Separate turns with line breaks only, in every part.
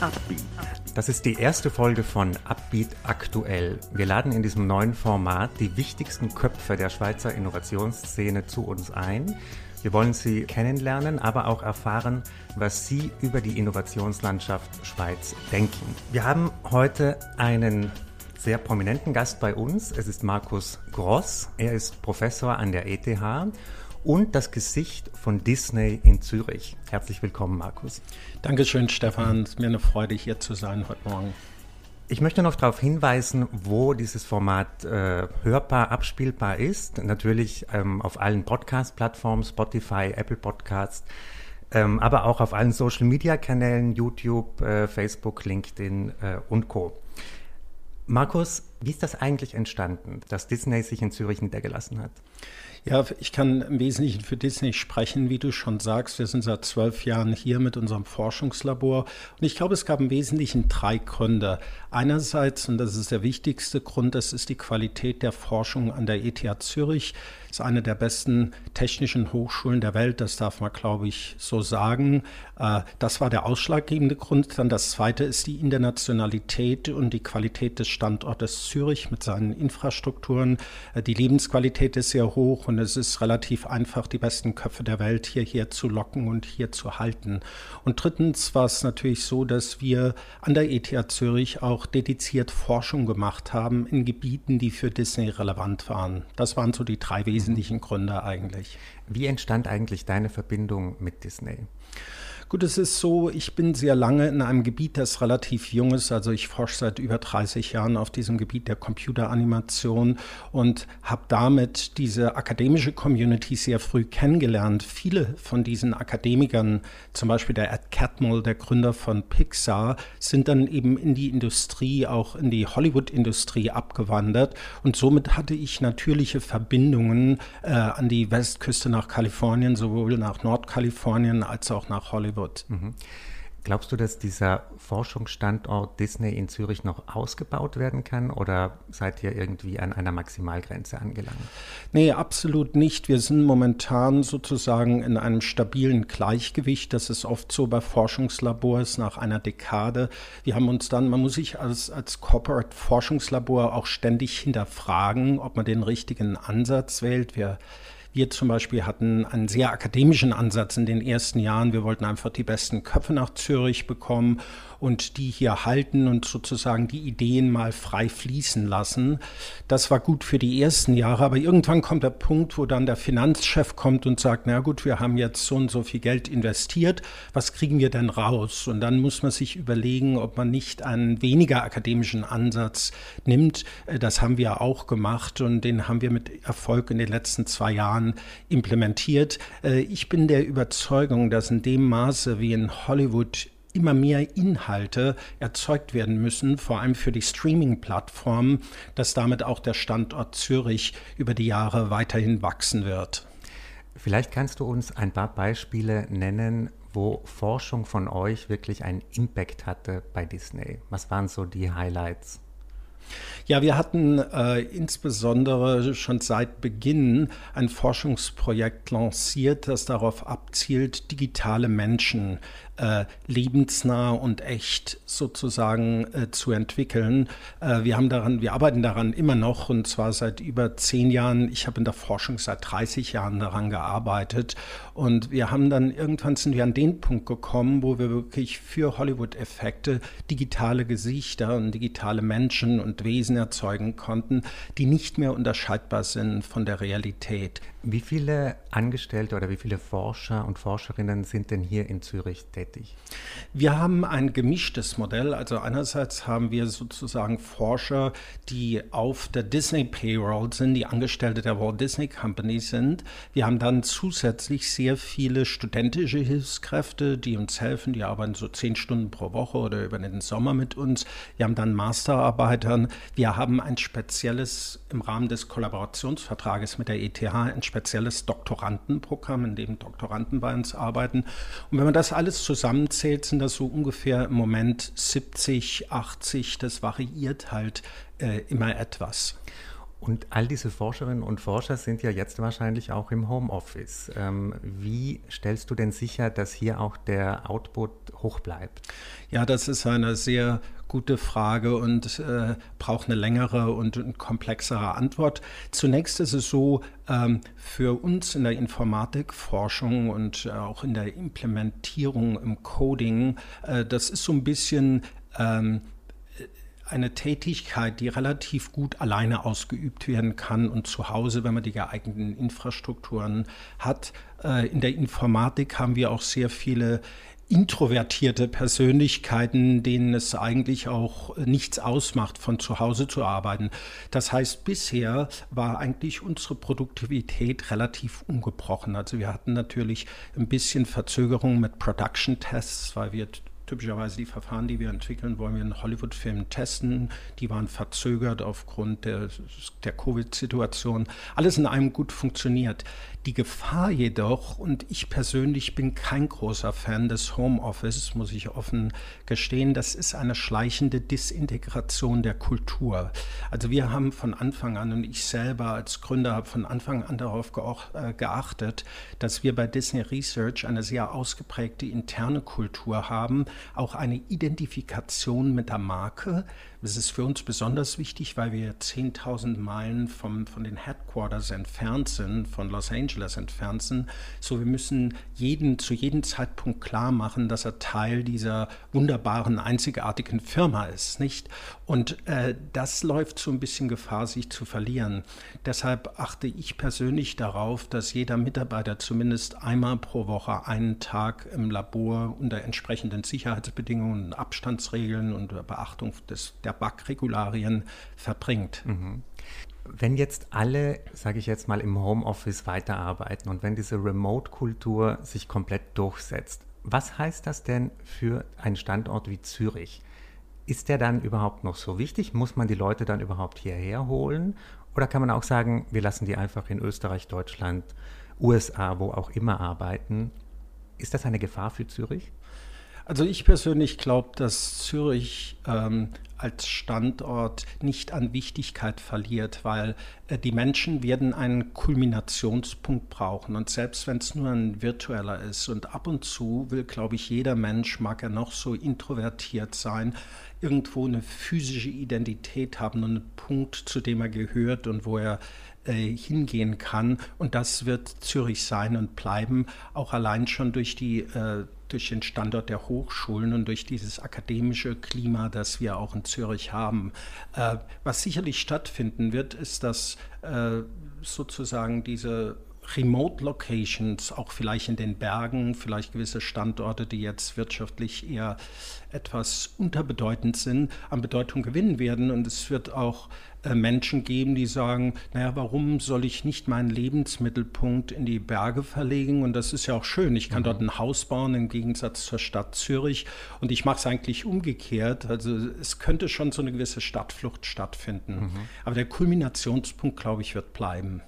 Upbeat. Das ist die erste Folge von Upbeat aktuell. Wir laden in diesem neuen Format die wichtigsten Köpfe der Schweizer Innovationsszene zu uns ein. Wir wollen sie kennenlernen, aber auch erfahren, was sie über die Innovationslandschaft Schweiz denken. Wir haben heute einen sehr prominenten Gast bei uns. Es ist Markus Gross. Er ist Professor an der ETH und das Gesicht von Disney in Zürich. Herzlich willkommen, Markus.
Dankeschön, Stefan. Es ist mir eine Freude, hier zu sein heute Morgen.
Ich möchte noch darauf hinweisen, wo dieses Format äh, hörbar, abspielbar ist. Natürlich ähm, auf allen Podcast-Plattformen, Spotify, Apple Podcasts, ähm, aber auch auf allen Social-Media-Kanälen, YouTube, äh, Facebook, LinkedIn äh, und Co. Markus, wie ist das eigentlich entstanden, dass Disney sich in Zürich niedergelassen hat?
Ja, ich kann im Wesentlichen für Disney sprechen, wie du schon sagst. Wir sind seit zwölf Jahren hier mit unserem Forschungslabor. Und ich glaube, es gab im Wesentlichen drei Gründe. Einerseits, und das ist der wichtigste Grund, das ist die Qualität der Forschung an der ETH Zürich ist eine der besten technischen Hochschulen der Welt, das darf man, glaube ich, so sagen. Äh, das war der ausschlaggebende Grund. Dann das zweite ist die Internationalität und die Qualität des Standortes Zürich mit seinen Infrastrukturen. Äh, die Lebensqualität ist sehr hoch und es ist relativ einfach, die besten Köpfe der Welt hierher zu locken und hier zu halten. Und drittens war es natürlich so, dass wir an der ETH Zürich auch dediziert Forschung gemacht haben in Gebieten, die für Disney relevant waren. Das waren so die drei wesentlichen wesentlichen Gründe eigentlich.
Wie entstand eigentlich deine Verbindung mit Disney?
Gut, es ist so, ich bin sehr lange in einem Gebiet, das relativ jung ist. Also ich forsche seit über 30 Jahren auf diesem Gebiet der Computeranimation und habe damit diese akademische Community sehr früh kennengelernt. Viele von diesen Akademikern, zum Beispiel der Ed Catmull, der Gründer von Pixar, sind dann eben in die Industrie, auch in die Hollywood-Industrie abgewandert. Und somit hatte ich natürliche Verbindungen äh, an die Westküste nach Kalifornien, sowohl nach Nordkalifornien als auch nach Hollywood wird. Mhm.
Glaubst du, dass dieser Forschungsstandort Disney in Zürich noch ausgebaut werden kann oder seid ihr irgendwie an einer Maximalgrenze angelangt?
Nee, absolut nicht. Wir sind momentan sozusagen in einem stabilen Gleichgewicht. Das ist oft so bei Forschungslabors nach einer Dekade. Wir haben uns dann, man muss sich als, als Corporate Forschungslabor auch ständig hinterfragen, ob man den richtigen Ansatz wählt. Wir wir zum Beispiel hatten einen sehr akademischen Ansatz in den ersten Jahren. Wir wollten einfach die besten Köpfe nach Zürich bekommen und die hier halten und sozusagen die Ideen mal frei fließen lassen. Das war gut für die ersten Jahre, aber irgendwann kommt der Punkt, wo dann der Finanzchef kommt und sagt, na gut, wir haben jetzt so und so viel Geld investiert, was kriegen wir denn raus? Und dann muss man sich überlegen, ob man nicht einen weniger akademischen Ansatz nimmt. Äh, das haben wir auch gemacht und den haben wir mit Erfolg in den letzten zwei Jahren implementiert. Äh, ich bin der Überzeugung, dass in dem Maße, wie in Hollywood immer mehr Inhalte erzeugt werden müssen, vor allem für die Streaming-Plattformen, dass damit auch der Standort Zürich über die Jahre weiterhin wachsen wird.
Vielleicht kannst du uns ein paar Beispiele nennen, wo Forschung von euch wirklich einen Impact hatte bei Disney. Was waren so die Highlights?
Ja, wir hatten äh, insbesondere schon seit Beginn ein Forschungsprojekt lanciert, das darauf abzielt, digitale Menschen äh, lebensnah und echt sozusagen äh, zu entwickeln. Äh, wir haben daran, wir arbeiten daran immer noch und zwar seit über zehn Jahren. Ich habe in der Forschung seit 30 Jahren daran gearbeitet und wir haben dann irgendwann sind wir an den Punkt gekommen, wo wir wirklich für Hollywood-Effekte digitale Gesichter und digitale Menschen und Wesen erzeugen konnten, die nicht mehr unterscheidbar sind von der Realität.
Wie viele Angestellte oder wie viele Forscher und Forscherinnen sind denn hier in Zürich tätig?
Wir haben ein gemischtes Modell. Also einerseits haben wir sozusagen Forscher, die auf der Disney Payroll sind, die Angestellte der Walt Disney Company sind. Wir haben dann zusätzlich sehr viele studentische Hilfskräfte, die uns helfen. Die arbeiten so zehn Stunden pro Woche oder über den Sommer mit uns. Wir haben dann Masterarbeitern. Wir haben ein spezielles im Rahmen des Kollaborationsvertrages mit der ETH ein spezielles Doktorandenprogramm, in dem Doktoranden bei uns arbeiten. Und wenn man das alles zusammenzählt, sind das so ungefähr im Moment 70, 80, das variiert halt äh, immer etwas.
Und all diese Forscherinnen und Forscher sind ja jetzt wahrscheinlich auch im Homeoffice. Ähm, wie stellst du denn sicher, dass hier auch der Output hoch bleibt?
Ja, das ist eine sehr gute Frage und äh, braucht eine längere und, komplexere Antwort. Zunächst ist es so, ähm, für uns in der Informatikforschung und äh, auch in der Implementierung im Coding, äh, das ist so ein bisschen ähm, eine Tätigkeit, die relativ gut alleine ausgeübt werden kann und zu Hause, wenn man die geeigneten Infrastrukturen hat. Äh, in der Informatik haben wir auch sehr viele introvertierte Persönlichkeiten, denen es eigentlich auch nichts ausmacht, von zu Hause zu arbeiten. Das heißt, bisher war eigentlich unsere Produktivität relativ ungebrochen. Also wir hatten natürlich ein bisschen Verzögerung mit Production Tests, weil wir typischerweise die Verfahren, die wir entwickeln, wollen wir in Hollywood-Filmen testen. Die waren verzögert aufgrund der, der Covid-Situation. Alles in einem gut funktioniert. Die Gefahr jedoch, und ich persönlich bin kein großer Fan des Homeoffice, muss ich offen gestehen, das ist eine schleichende Disintegration der Kultur. Also wir haben von Anfang an, und ich selber als Gründer habe von Anfang an darauf äh, geachtet, dass wir bei Disney Research eine sehr ausgeprägte interne Kultur haben, auch eine Identifikation mit der Marke, das ist für uns besonders wichtig, weil wir 10.000 Meilen vom, von den Headquarters entfernt sind, von Los Angeles entfernt sind. So, wir müssen jeden, zu jedem Zeitpunkt klar machen, dass er Teil dieser wunderbaren, einzigartigen Firma ist, nicht? Und äh, das läuft so ein bisschen Gefahr, sich zu verlieren. Deshalb achte ich persönlich darauf, dass jeder Mitarbeiter zumindest einmal pro Woche einen Tag im Labor unter entsprechenden Sicherheitsbedingungen, Abstandsregeln und Beachtung des, der Backregularien verbringt. Mhm.
Wenn jetzt alle, sage ich jetzt mal, im Homeoffice weiterarbeiten und wenn diese Remote-Kultur sich komplett durchsetzt, was heißt das denn für einen Standort wie Zürich? Ist der dann überhaupt noch so wichtig? Muss man die Leute dann überhaupt hierher holen? Oder kann man auch sagen, wir lassen die einfach in Österreich, Deutschland, USA, wo auch immer arbeiten? Ist das eine Gefahr für Zürich?
Also ich persönlich glaube, dass Zürich ähm, als Standort nicht an Wichtigkeit verliert, weil äh, die Menschen werden einen Kulminationspunkt brauchen. Und selbst wenn es nur ein virtueller ist und ab und zu will, glaube ich, jeder Mensch, mag er noch so introvertiert sein, irgendwo eine physische Identität haben und einen Punkt, zu dem er gehört und wo er äh, hingehen kann. Und das wird Zürich sein und bleiben, auch allein schon durch die äh, durch den Standort der Hochschulen und durch dieses akademische Klima, das wir auch in Zürich haben. Äh, was sicherlich stattfinden wird, ist, dass äh, sozusagen diese Remote Locations, auch vielleicht in den Bergen, vielleicht gewisse Standorte, die jetzt wirtschaftlich eher etwas unterbedeutend sind, an Bedeutung gewinnen werden. Und es wird auch äh, Menschen geben, die sagen, naja, warum soll ich nicht meinen Lebensmittelpunkt in die Berge verlegen? Und das ist ja auch schön. Ich kann mhm. dort ein Haus bauen im Gegensatz zur Stadt Zürich. Und ich mache es eigentlich umgekehrt. Also es könnte schon so eine gewisse Stadtflucht stattfinden. Mhm. Aber der Kulminationspunkt, glaube ich, wird bleiben.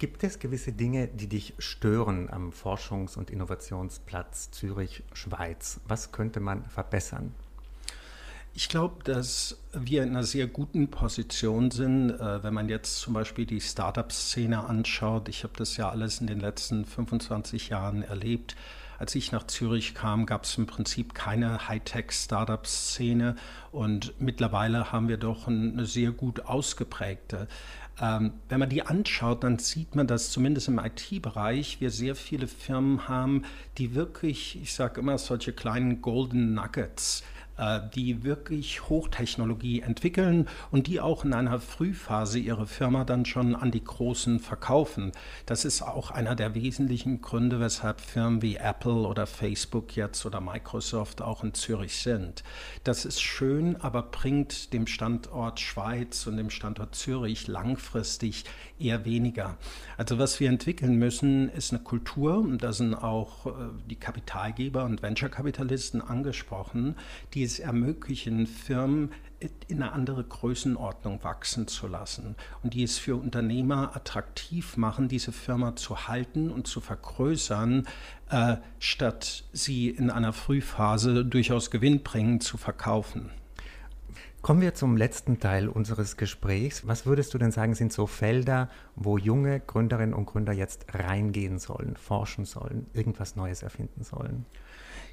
Gibt es gewisse Dinge, die dich stören am Forschungs- und Innovationsplatz Zürich-Schweiz? Was könnte man verbessern?
Ich glaube, dass wir in einer sehr guten Position sind, äh, wenn man jetzt zum Beispiel die Startup-Szene anschaut. Ich habe das ja alles in den letzten 25 Jahren erlebt. Als ich nach Zürich kam, gab es im Prinzip keine Hightech-Startup-Szene und mittlerweile haben wir doch eine sehr gut ausgeprägte. Ähm, wenn man die anschaut, dann sieht man, dass zumindest im IT-Bereich wir sehr viele Firmen haben, die wirklich, ich sage immer, solche kleinen Golden Nuggets äh, die wirklich Hochtechnologie entwickeln und die auch in einer Frühphase ihre Firma dann schon an die Großen verkaufen. Das ist auch einer der wesentlichen Gründe, weshalb Firmen wie Apple oder Facebook jetzt oder Microsoft auch in Zürich sind. Das ist schön, aber bringt dem Standort Schweiz und dem Standort Zürich langfristig eher weniger. Also was wir entwickeln müssen, ist eine Kultur, und da sind auch äh, die Kapitalgeber und Venture-Kapitalisten angesprochen, die es ermöglichen, Firmen in eine andere Größenordnung wachsen zu lassen und die es für Unternehmer attraktiv machen, diese Firma zu halten und zu vergrößern, äh, statt sie in einer Frühphase durchaus gewinnbringend zu verkaufen.
Kommen wir zum letzten Teil unseres Gesprächs. Was würdest du denn sagen, sind so Felder, wo junge Gründerinnen und Gründer jetzt reingehen sollen, forschen sollen, irgendwas Neues erfinden sollen?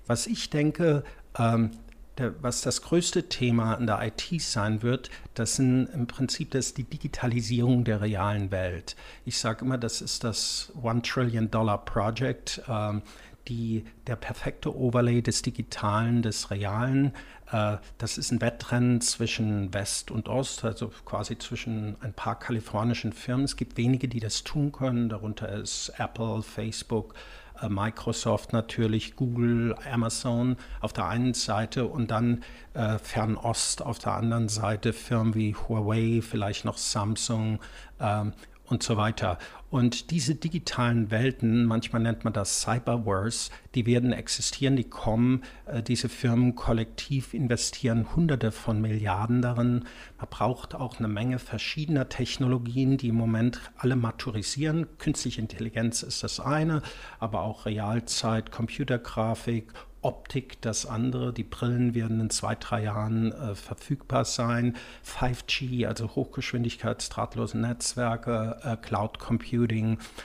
Was ich denke, ähm, der, was das größte Thema an der IT sein wird, das sind im Prinzip das die Digitalisierung der realen Welt. Ich sage immer, das ist das One Trillion Dollar Project. Ähm, die, der perfekte Overlay des Digitalen, des Realen. Äh, das ist ein Wettrennen zwischen West und Ost, also quasi zwischen ein paar kalifornischen Firmen. Es gibt wenige, die das tun können. Darunter ist Apple, Facebook, äh, Microsoft natürlich, Google, Amazon auf der einen Seite und dann äh, Fernost auf der anderen Seite Firmen wie Huawei, vielleicht noch Samsung ähm, und so weiter. Und diese digitalen Welten, manchmal nennt man das Cyberverse, die werden existieren, die kommen. Äh, diese Firmen kollektiv investieren Hunderte von Milliarden darin. Man braucht auch eine Menge verschiedener Technologien, die im Moment alle maturisieren. Künstliche Intelligenz ist das eine, aber auch Realzeit, Computergrafik Optik das andere. Die Brillen werden in zwei, drei Jahren äh, verfügbar sein. 5G, also Hochgeschwindigkeitsdrahtlose Netzwerke, äh, Cloud Computing.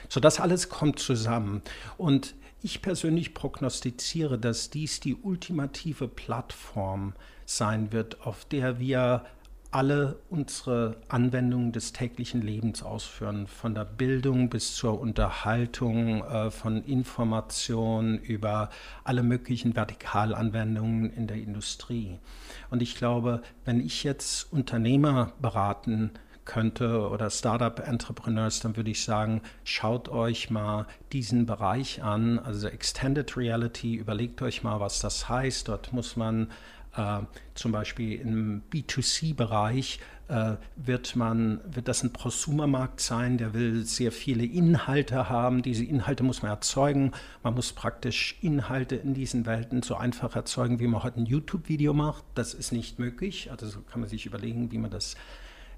So das alles kommt zusammen. Und ich persönlich prognostiziere, dass dies die ultimative Plattform sein wird, auf der wir alle unsere Anwendungen des täglichen Lebens ausführen, von der Bildung bis zur Unterhaltung, äh, von Information über alle möglichen Vertikalanwendungen in der Industrie. Und ich glaube, wenn ich jetzt Unternehmer beraten könnte oder Startup-Entrepreneurs, dann würde ich sagen, schaut euch mal diesen Bereich an, also Extended Reality, überlegt euch mal, was das heißt. Dort muss man äh, zum Beispiel im B2C-Bereich äh, wird wird das ein Prosumermarkt sein, der will sehr viele Inhalte haben. Diese Inhalte muss man erzeugen. Man muss praktisch Inhalte in diesen Welten so einfach erzeugen, wie man heute ein YouTube-Video macht. Das ist nicht möglich. Also so kann man sich überlegen, wie man das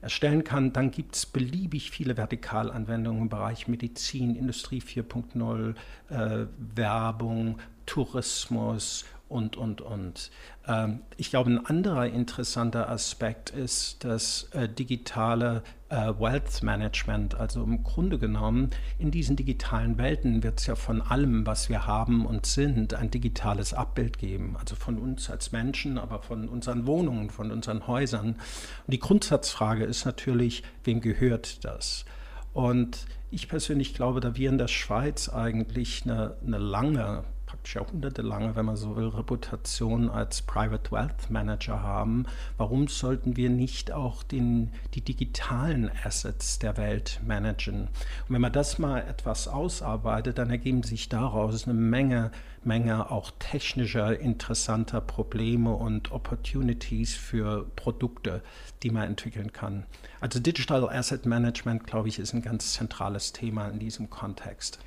erstellen kann. Dann gibt es beliebig viele Vertikalanwendungen im Bereich Medizin, Industrie 4.0, äh, Werbung, Tourismus und, und, und. Ähm, ich glaube, ein anderer interessanter Aspekt ist das äh, digitale äh, Wealth Management. Also im Grunde genommen, in diesen digitalen Welten wird es ja von allem, was wir haben und sind, ein digitales Abbild geben. Also von uns als Menschen, aber von unseren Wohnungen, von unseren Häusern. Und die Grundsatzfrage ist natürlich, wem gehört das? Und ich persönlich glaube, da wir in der Schweiz eigentlich eine, eine lange jahrhundertelange, wenn man so will, Reputation als Private Wealth Manager haben, warum sollten wir nicht auch den, die digitalen Assets der Welt managen? Und wenn man das mal etwas ausarbeitet, dann ergeben sich daraus eine Menge, Menge auch technischer, interessanter Probleme und Opportunities für Produkte, die man entwickeln kann. Also Digital Asset Management, glaube ich, ist ein ganz zentrales Thema in diesem Kontext.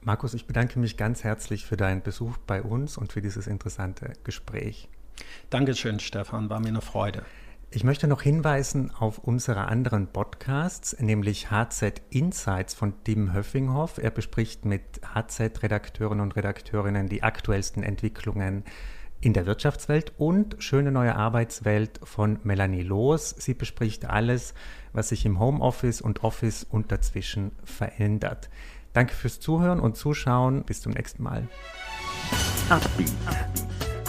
Markus, ich bedanke mich ganz herzlich für deinen Besuch bei uns und für dieses interessante Gespräch.
Dankeschön, Stefan, war mir eine Freude.
Ich möchte noch hinweisen auf unsere anderen Podcasts, nämlich HZ Insights von Tim Höffinghoff. Er bespricht mit HZ-Redakteuren und Redakteurinnen die aktuellsten Entwicklungen in der Wirtschaftswelt und Schöne neue Arbeitswelt von Melanie Loos. Sie bespricht alles, was sich im Homeoffice und Office und dazwischen verändert. Danke fürs Zuhören und Zuschauen. Bis zum nächsten Mal.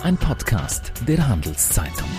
Ein Podcast der Handelszeitung.